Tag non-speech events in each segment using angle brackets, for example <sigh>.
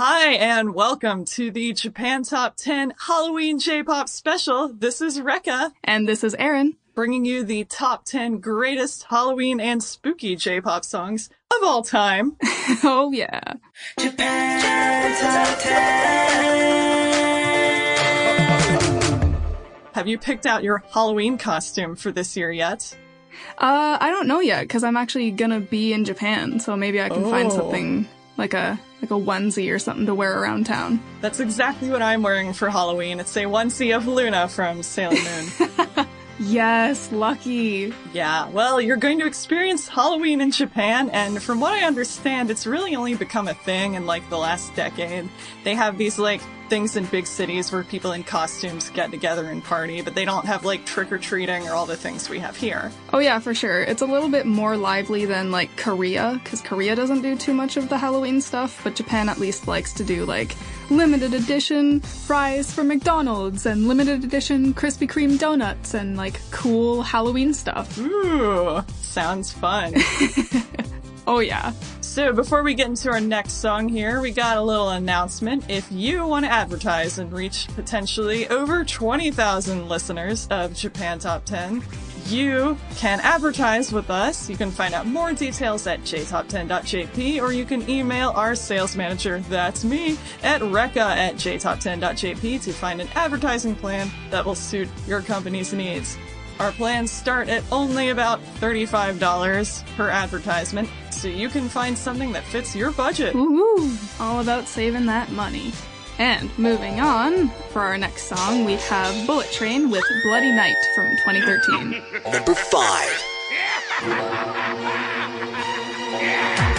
Hi, and welcome to the Japan Top 10 Halloween J-Pop special. This is Rekka. And this is Erin. Bringing you the top 10 greatest Halloween and spooky J-Pop songs of all time. <laughs> oh, yeah. Japan Top 10. Have you picked out your Halloween costume for this year yet? Uh, I don't know yet, because I'm actually gonna be in Japan, so maybe I can oh. find something like a like a onesie or something to wear around town. That's exactly what I'm wearing for Halloween. It's a onesie of Luna from Sailor Moon. <laughs> yes, lucky. Yeah, well, you're going to experience Halloween in Japan, and from what I understand, it's really only become a thing in like the last decade. They have these like things in big cities where people in costumes get together and party, but they don't have like trick or treating or all the things we have here. Oh, yeah, for sure. It's a little bit more lively than like Korea, because Korea doesn't do too much of the Halloween stuff, but Japan at least likes to do like limited edition fries from McDonald's and limited edition Krispy Kreme donuts and like cool Halloween stuff. Ooh, sounds fun. <laughs> oh, yeah. So before we get into our next song here, we got a little announcement. If you want to advertise and reach potentially over 20,000 listeners of Japan Top 10, you can advertise with us. You can find out more details at jtop10.jp or you can email our sales manager, that's me, at recca at jtop10.jp to find an advertising plan that will suit your company's needs. Our plans start at only about $35 per advertisement, so you can find something that fits your budget. Woohoo! All about saving that money. And moving on, for our next song, we have Bullet Train with Bloody Night from 2013. Number 5. <laughs>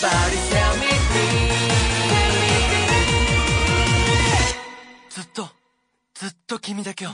ずっとずっと君だけを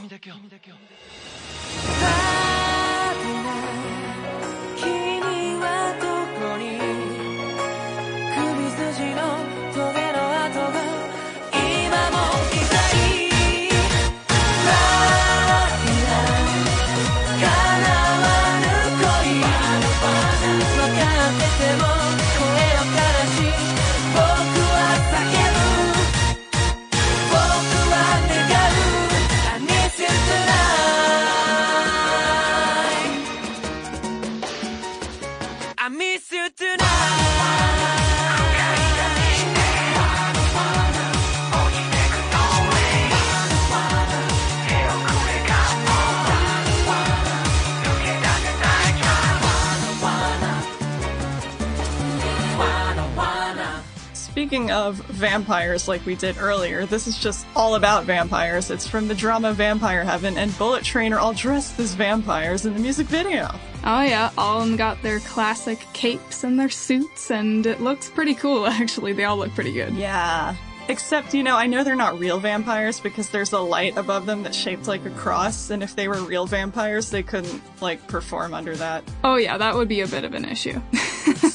'Speaking of vampires, like we did earlier, this is just all about vampires. It's from the drama Vampire Heaven, and Bullet Train are all dressed as vampires in the music video. Oh yeah, all of them got their classic capes and their suits, and it looks pretty cool <laughs> actually. They all look pretty good. Yeah. Except, you know, I know they're not real vampires because there's a light above them that's shaped like a cross, and if they were real vampires, they couldn't, like, perform under that. Oh yeah, that would be a bit of an issue. <laughs>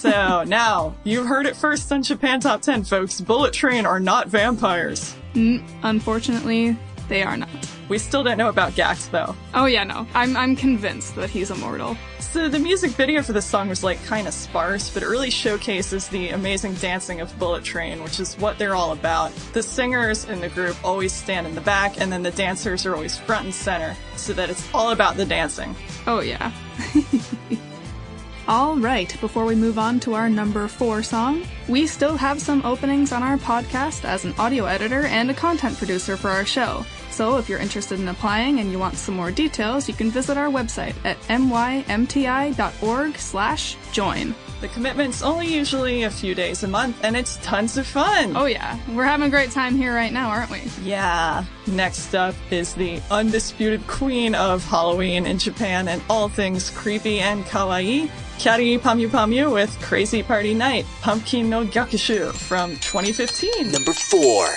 So, now, you heard it first on Japan Top 10, folks. Bullet Train are not vampires. Mm, unfortunately, they are not. We still don't know about Gackt, though. Oh yeah, no. I'm I'm convinced that he's immortal. So the music video for this song was like kind of sparse, but it really showcases the amazing dancing of Bullet Train, which is what they're all about. The singers in the group always stand in the back, and then the dancers are always front and center, so that it's all about the dancing. Oh yeah. <laughs> All right, before we move on to our number four song, we still have some openings on our podcast as an audio editor and a content producer for our show. So if you're interested in applying and you want some more details, you can visit our website at mymti.org slash join. The commitment's only usually a few days a month, and it's tons of fun. Oh yeah, we're having a great time here right now, aren't we? Yeah. Next up is the undisputed queen of Halloween in Japan and all things creepy and kawaii, Kyari Pamyu Pamyu with Crazy Party Night, Pumpkin no Gyakushu from 2015. Number four.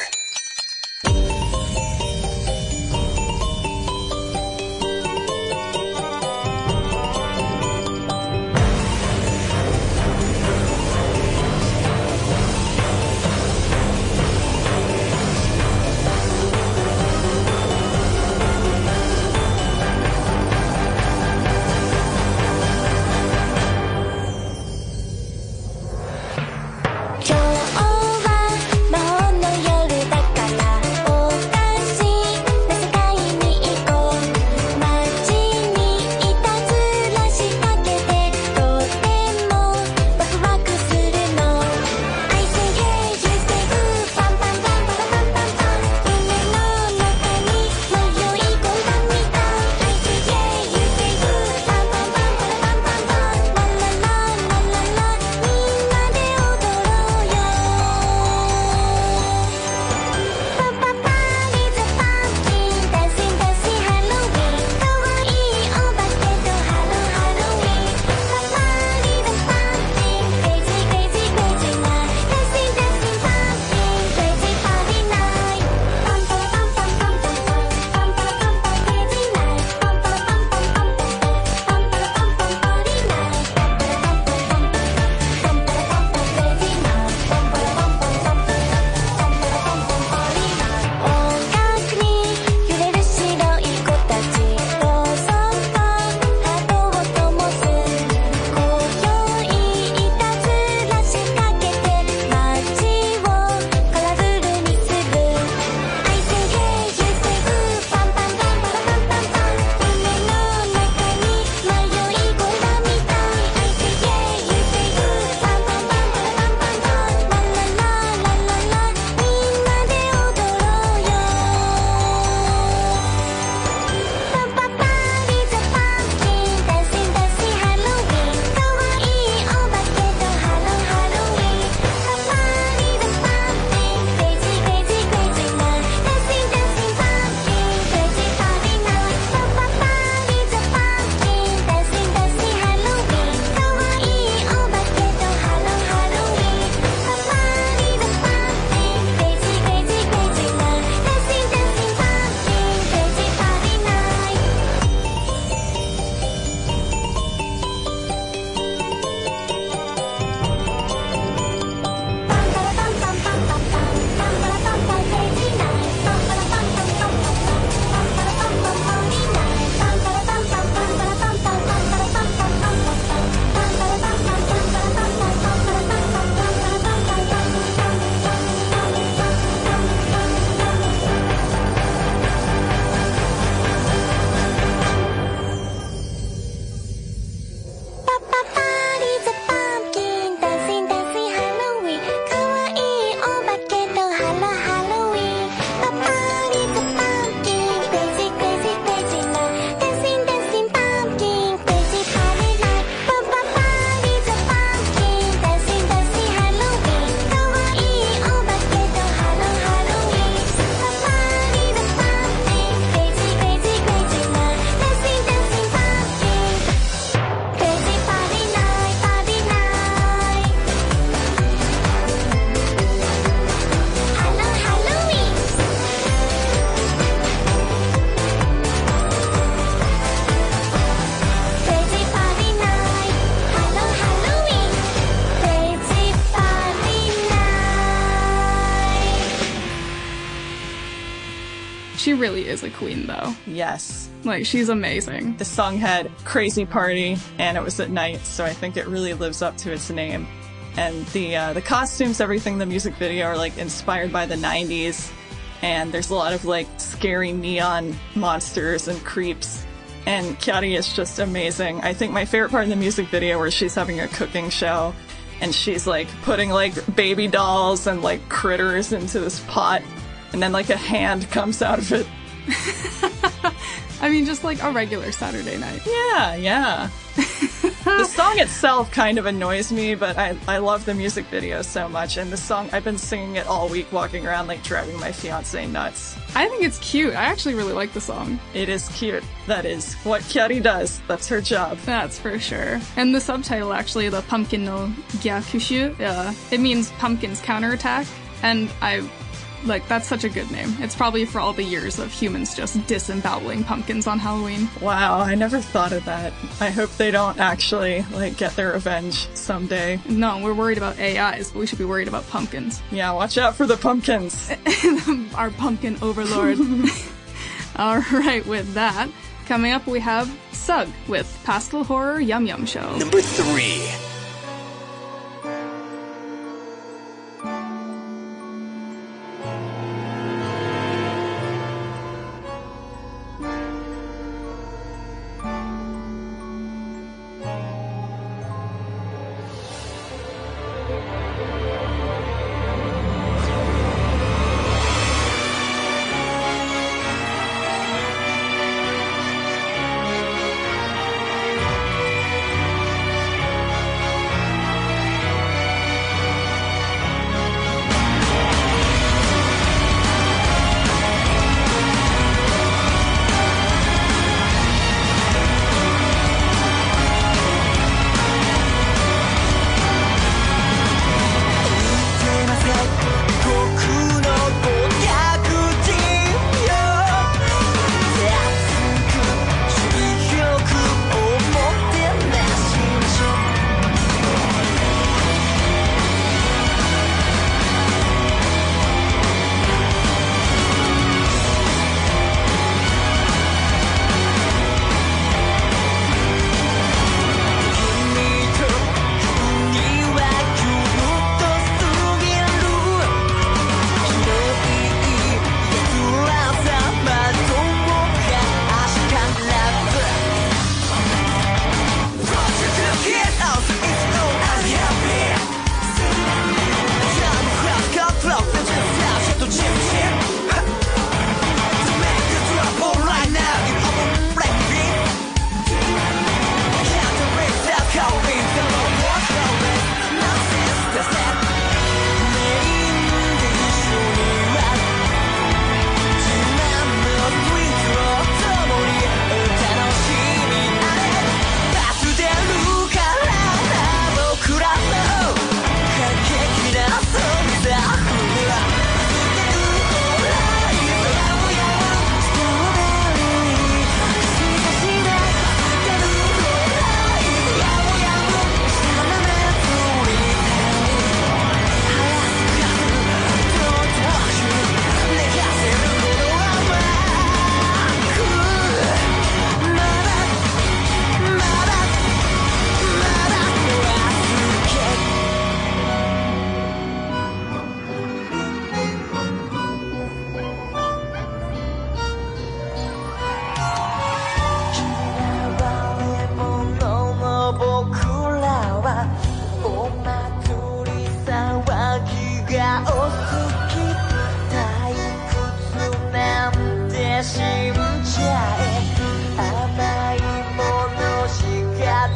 Is a queen, though. Yes. Like, she's amazing. The song had Crazy Party, and it was at night, so I think it really lives up to its name. And the uh, the costumes, everything, the music video are like inspired by the 90s, and there's a lot of like scary neon monsters and creeps. And Kyari is just amazing. I think my favorite part in the music video where she's having a cooking show and she's like putting like baby dolls and like critters into this pot and then like a hand comes out of it. <laughs> I mean, just like a regular Saturday night. Yeah, yeah. the <laughs> song itself kind of annoys me, but I, I love the music video so much. And the song, I've been singing it all week, walking around, like driving my fiance nuts. I think it's cute. I actually really like the song. It is cute. That is what Kyari does. That's her job. That's for sure. And the subtitle, actually, the Pumpkin no Gyakushu, uh, it means pumpkins counterattack. And I, like, that's such a good name. It's probably for all the years of humans just disemboweling pumpkins on Halloween. Wow, I never thought of that. I hope they don't actually, like, get their revenge someday. No, we're worried about AIs, but we should be worried about pumpkins. Yeah, watch out for the pumpkins. <laughs> Our pumpkin overlord. <laughs> <laughs> all right, with that, coming up we have Sug with Pastel Horror Yum Yum Show. Number three.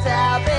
that's how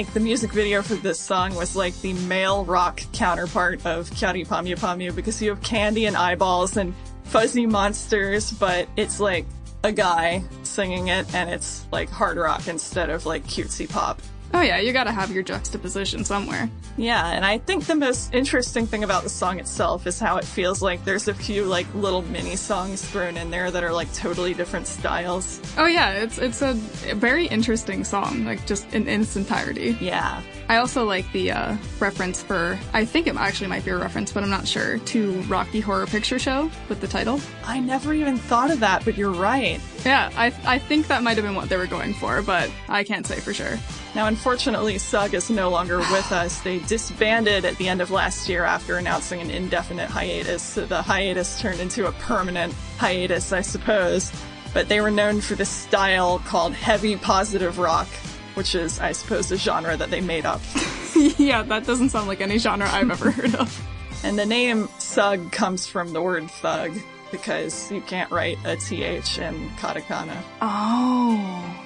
like the music video for this song was like the male rock counterpart of Kyari Pamyu Pamyu because you have candy and eyeballs and fuzzy monsters, but it's like a guy singing it and it's like hard rock instead of like cutesy pop. Oh yeah, you gotta have your juxtaposition somewhere. Yeah, and I think the most interesting thing about the song itself is how it feels like there's a few like little mini songs thrown in there that are like totally different styles. Oh yeah, it's it's a very interesting song, like just in, in its entirety. Yeah. I also like the uh, reference for, I think it actually might be a reference, but I'm not sure, to Rocky Horror Picture Show with the title. I never even thought of that, but you're right. Yeah, I, I think that might have been what they were going for, but I can't say for sure. Now, unfortunately, Sug is no longer <sighs> with us. They disbanded at the end of last year after announcing an indefinite hiatus. So the hiatus turned into a permanent hiatus, I suppose. But they were known for this style called heavy positive rock, which is, I suppose, a genre that they made up. <laughs> yeah, that doesn't sound like any genre I've ever heard of. And the name Sug comes from the word thug because you can't write a TH in katakana. Oh.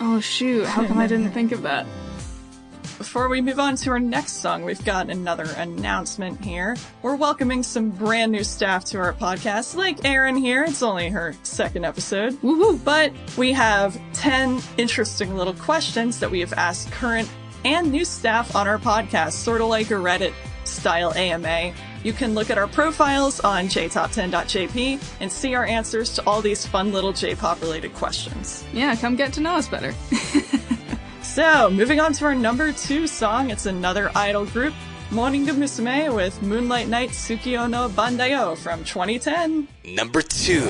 Oh shoot, how come I didn't think of that? Before we move on to our next song, we've got another announcement here. We're welcoming some brand new staff to our podcast, like Erin here. It's only her second episode. Woohoo! But we have 10 interesting little questions that we have asked current and new staff on our podcast, sort of like a Reddit style AMA. You can look at our profiles on jtop10.jp and see our answers to all these fun little J-pop related questions. Yeah, come get to know us better. <laughs> So, moving on to our number two song, it's another idol group, Morning Musume with Moonlight Night Tsukiyo no Bandayo from 2010. Number two.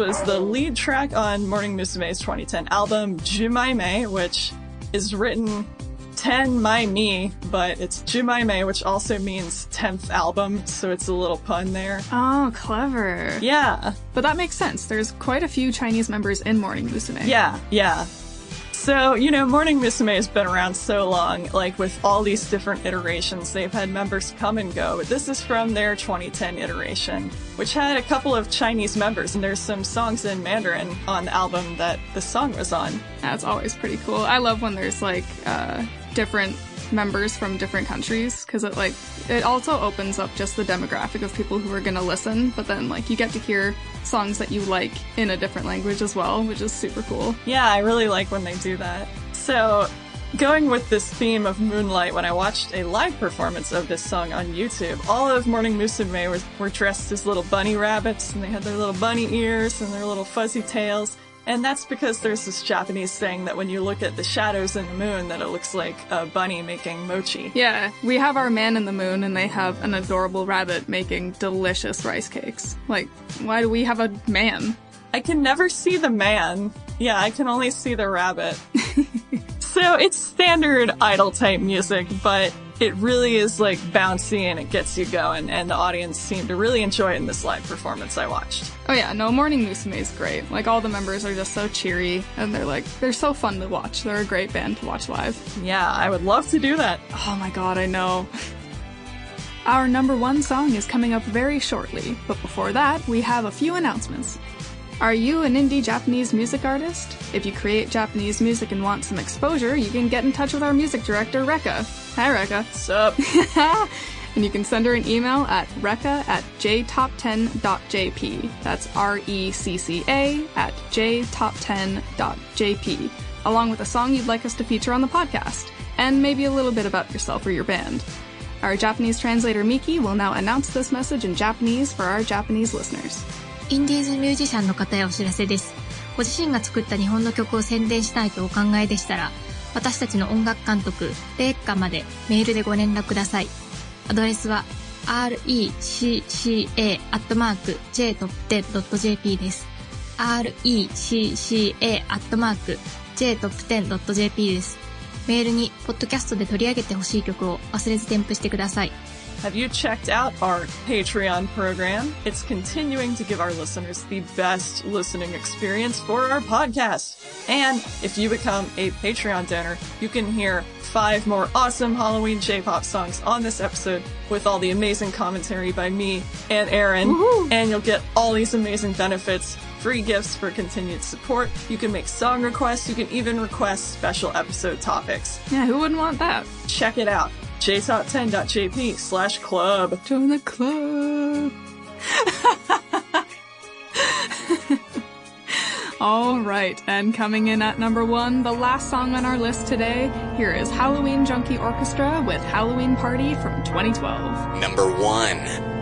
Was the lead track on Morning Musume's 2010 album, Jumaime, which is written 10 My Me, but it's Jumaime, which also means 10th album, so it's a little pun there. Oh, clever. Yeah, But that makes sense. There's quite a few Chinese members in Morning Musume. yeah, yeah. So, you know, Morning Musume has been around so long, like with all these different iterations, they've had members come and go. But this is from their 2010 iteration, which had a couple of Chinese members, and there's some songs in Mandarin on the album that the song was on. That's always pretty cool. I love when there's like uh, different members from different countries because it like it also opens up just the demographic of people who are gonna listen. But then like you get to hear songs that you like in a different language as well, which is super cool. Yeah, I really like when they do that. So, going with this theme of Moonlight, when I watched a live performance of this song on YouTube, all of Morning Musume were, were dressed as little bunny rabbits, and they had their little bunny ears and their little fuzzy tails. And that's because there's this Japanese saying that when you look at the shadows in the moon, that it looks like a bunny making mochi. Yeah, we have our man in the moon, and they have an adorable rabbit making delicious rice cakes. Like, why do we have a man? I can never see the man. Yeah, I can only see the rabbit. <laughs> so it's standard idol type music, but it really is like bouncy and it gets you going, and the audience seemed to really enjoy it in this live performance I watched. Oh yeah, no, Morning Musume is great. Like all the members are just so cheery, and they're like they're so fun to watch. They're a great band to watch live. Yeah, I would love to do that. Oh my god, I know. Our number one song is coming up very shortly, but before that, we have a few announcements. Are you an indie Japanese music artist? If you create Japanese music and want some exposure, you can get in touch with our music director, Rekka. Hi, Rekka. What's up? <laughs> and you can send her an email at recca at jtop10.jp. That's R E C C A at jtop10.jp, along with a song you'd like us to feature on the podcast, and maybe a little bit about yourself or your band. Our Japanese translator Miki will now announce this message in Japanese for our Japanese listeners. インディーズミュージシャンの方へお知らせです。ご自身が作った日本の曲を宣伝したいとお考えでしたら、 私たちの音楽監督、レッカまでメールでご連絡ください。アドレスは recca.jtop10.jp です。recca.jtop10.jp です。メールに、ポッドキャストで取り上げてほしい曲を忘れず添付してください。Have you checked out our Patreon program? It's continuing to give our listeners the best listening experience for our podcast. And if you become a Patreon donor, you can hear five more awesome Halloween J-pop songs on this episode with all the amazing commentary by me and Erin. And you'll get all these amazing benefits, free gifts for continued support. You can make song requests. You can even request special episode topics. Yeah, who wouldn't want that? Check it out. jtop10.jp slash club. Join the club. <laughs> All right, and coming in at number one, the last song on our list today, here is Halloween Junkie Orchestra with Halloween Party from 2012. Number one.「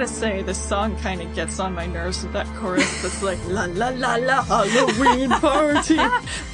gotta say, this song kind of gets on my nerves with that chorus that's like, la la la la, Halloween <laughs> party.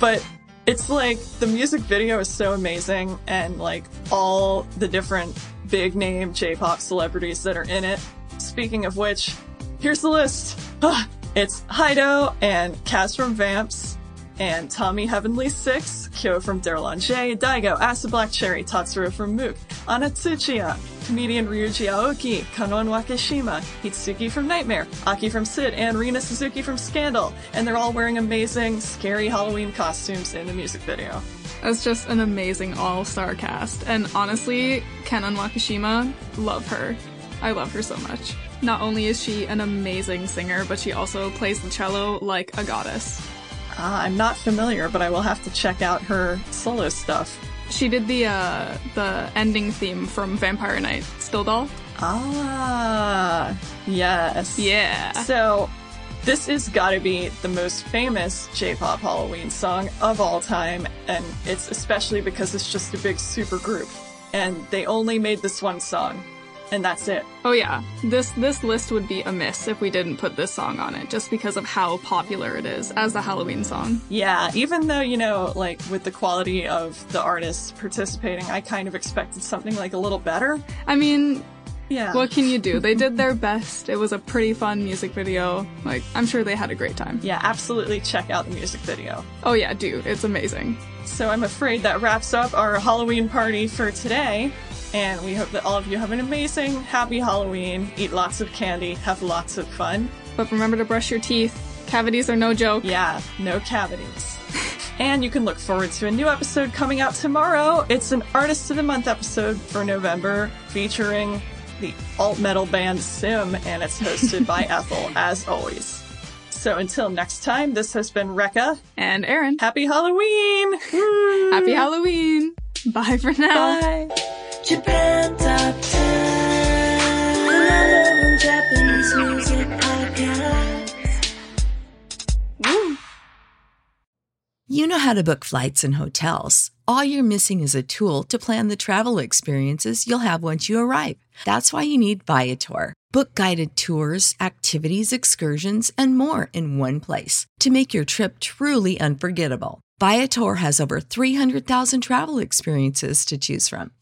but it's like, the music video is so amazing, and like, all the different big name J-pop celebrities that are in it. Speaking of which, here's the list. <sighs> It's Hyde and Kaz from Vamps, and Tommy Heavenly Six, Kyo from D'erlanger, Daigo, Acid Black Cherry, Tatsuro from MUCC, Anatsuchiya, comedian Ryuji Aoki, Kanon Wakeshima, Hitsugi from Nightmare, Aki from Sid, and Rina Suzuki from Scandal, and they're all wearing amazing, scary Halloween costumes in the music video. It's just an amazing all-star cast, and honestly, Kanon Wakeshima, love her. I love her so much. Not only is she an amazing singer, but she also plays the cello like a goddess. Ah, I'm not familiar, but I will have to check out her solo stuff. She did the uh, the ending theme from Vampire Knight, Still Doll. Ah, yes. Yeah. So, This is gotta be the most famous J-pop Halloween song of all time, and it's especially because it's just a big super group, and they only made this one song, and that's it. Oh yeah, this this list would be amiss if we didn't put this song on it, just because of how popular it is as a Halloween song. Yeah, even though, you know, like with the quality of the artists participating, I kind of expected something like a little better. I mean, Yeah. what can you do? They <laughs> did their best. It was a pretty fun music video. Like, I'm sure they had a great time. yeah, absolutely check out the music video. Oh yeah, dude, it's amazing. So I'm afraid that wraps up our Halloween party for today. And we hope that all of you have an amazing, happy Halloween, eat lots of candy, have lots of fun. But remember to brush your teeth. Cavities are no joke. Yeah, no cavities. <laughs> and you can look forward to a new episode coming out tomorrow. It's an Artist of the Month episode for November featuring the alt metal band Sim, and it's hosted by <laughs> Ethel, as always. So until next time, this has been recca. And Erin, Happy Halloween! <laughs> Happy Halloween. Bye for now. Bye! Japan Top 10 The number one Japanese music podcast. You know how to book flights and hotels. All you're missing is a tool to plan the travel experiences you'll have once you arrive. That's why you need Viator. Book guided tours, activities, excursions, and more in one place to make your trip truly unforgettable. Viator has over 300,000 travel experiences to choose from.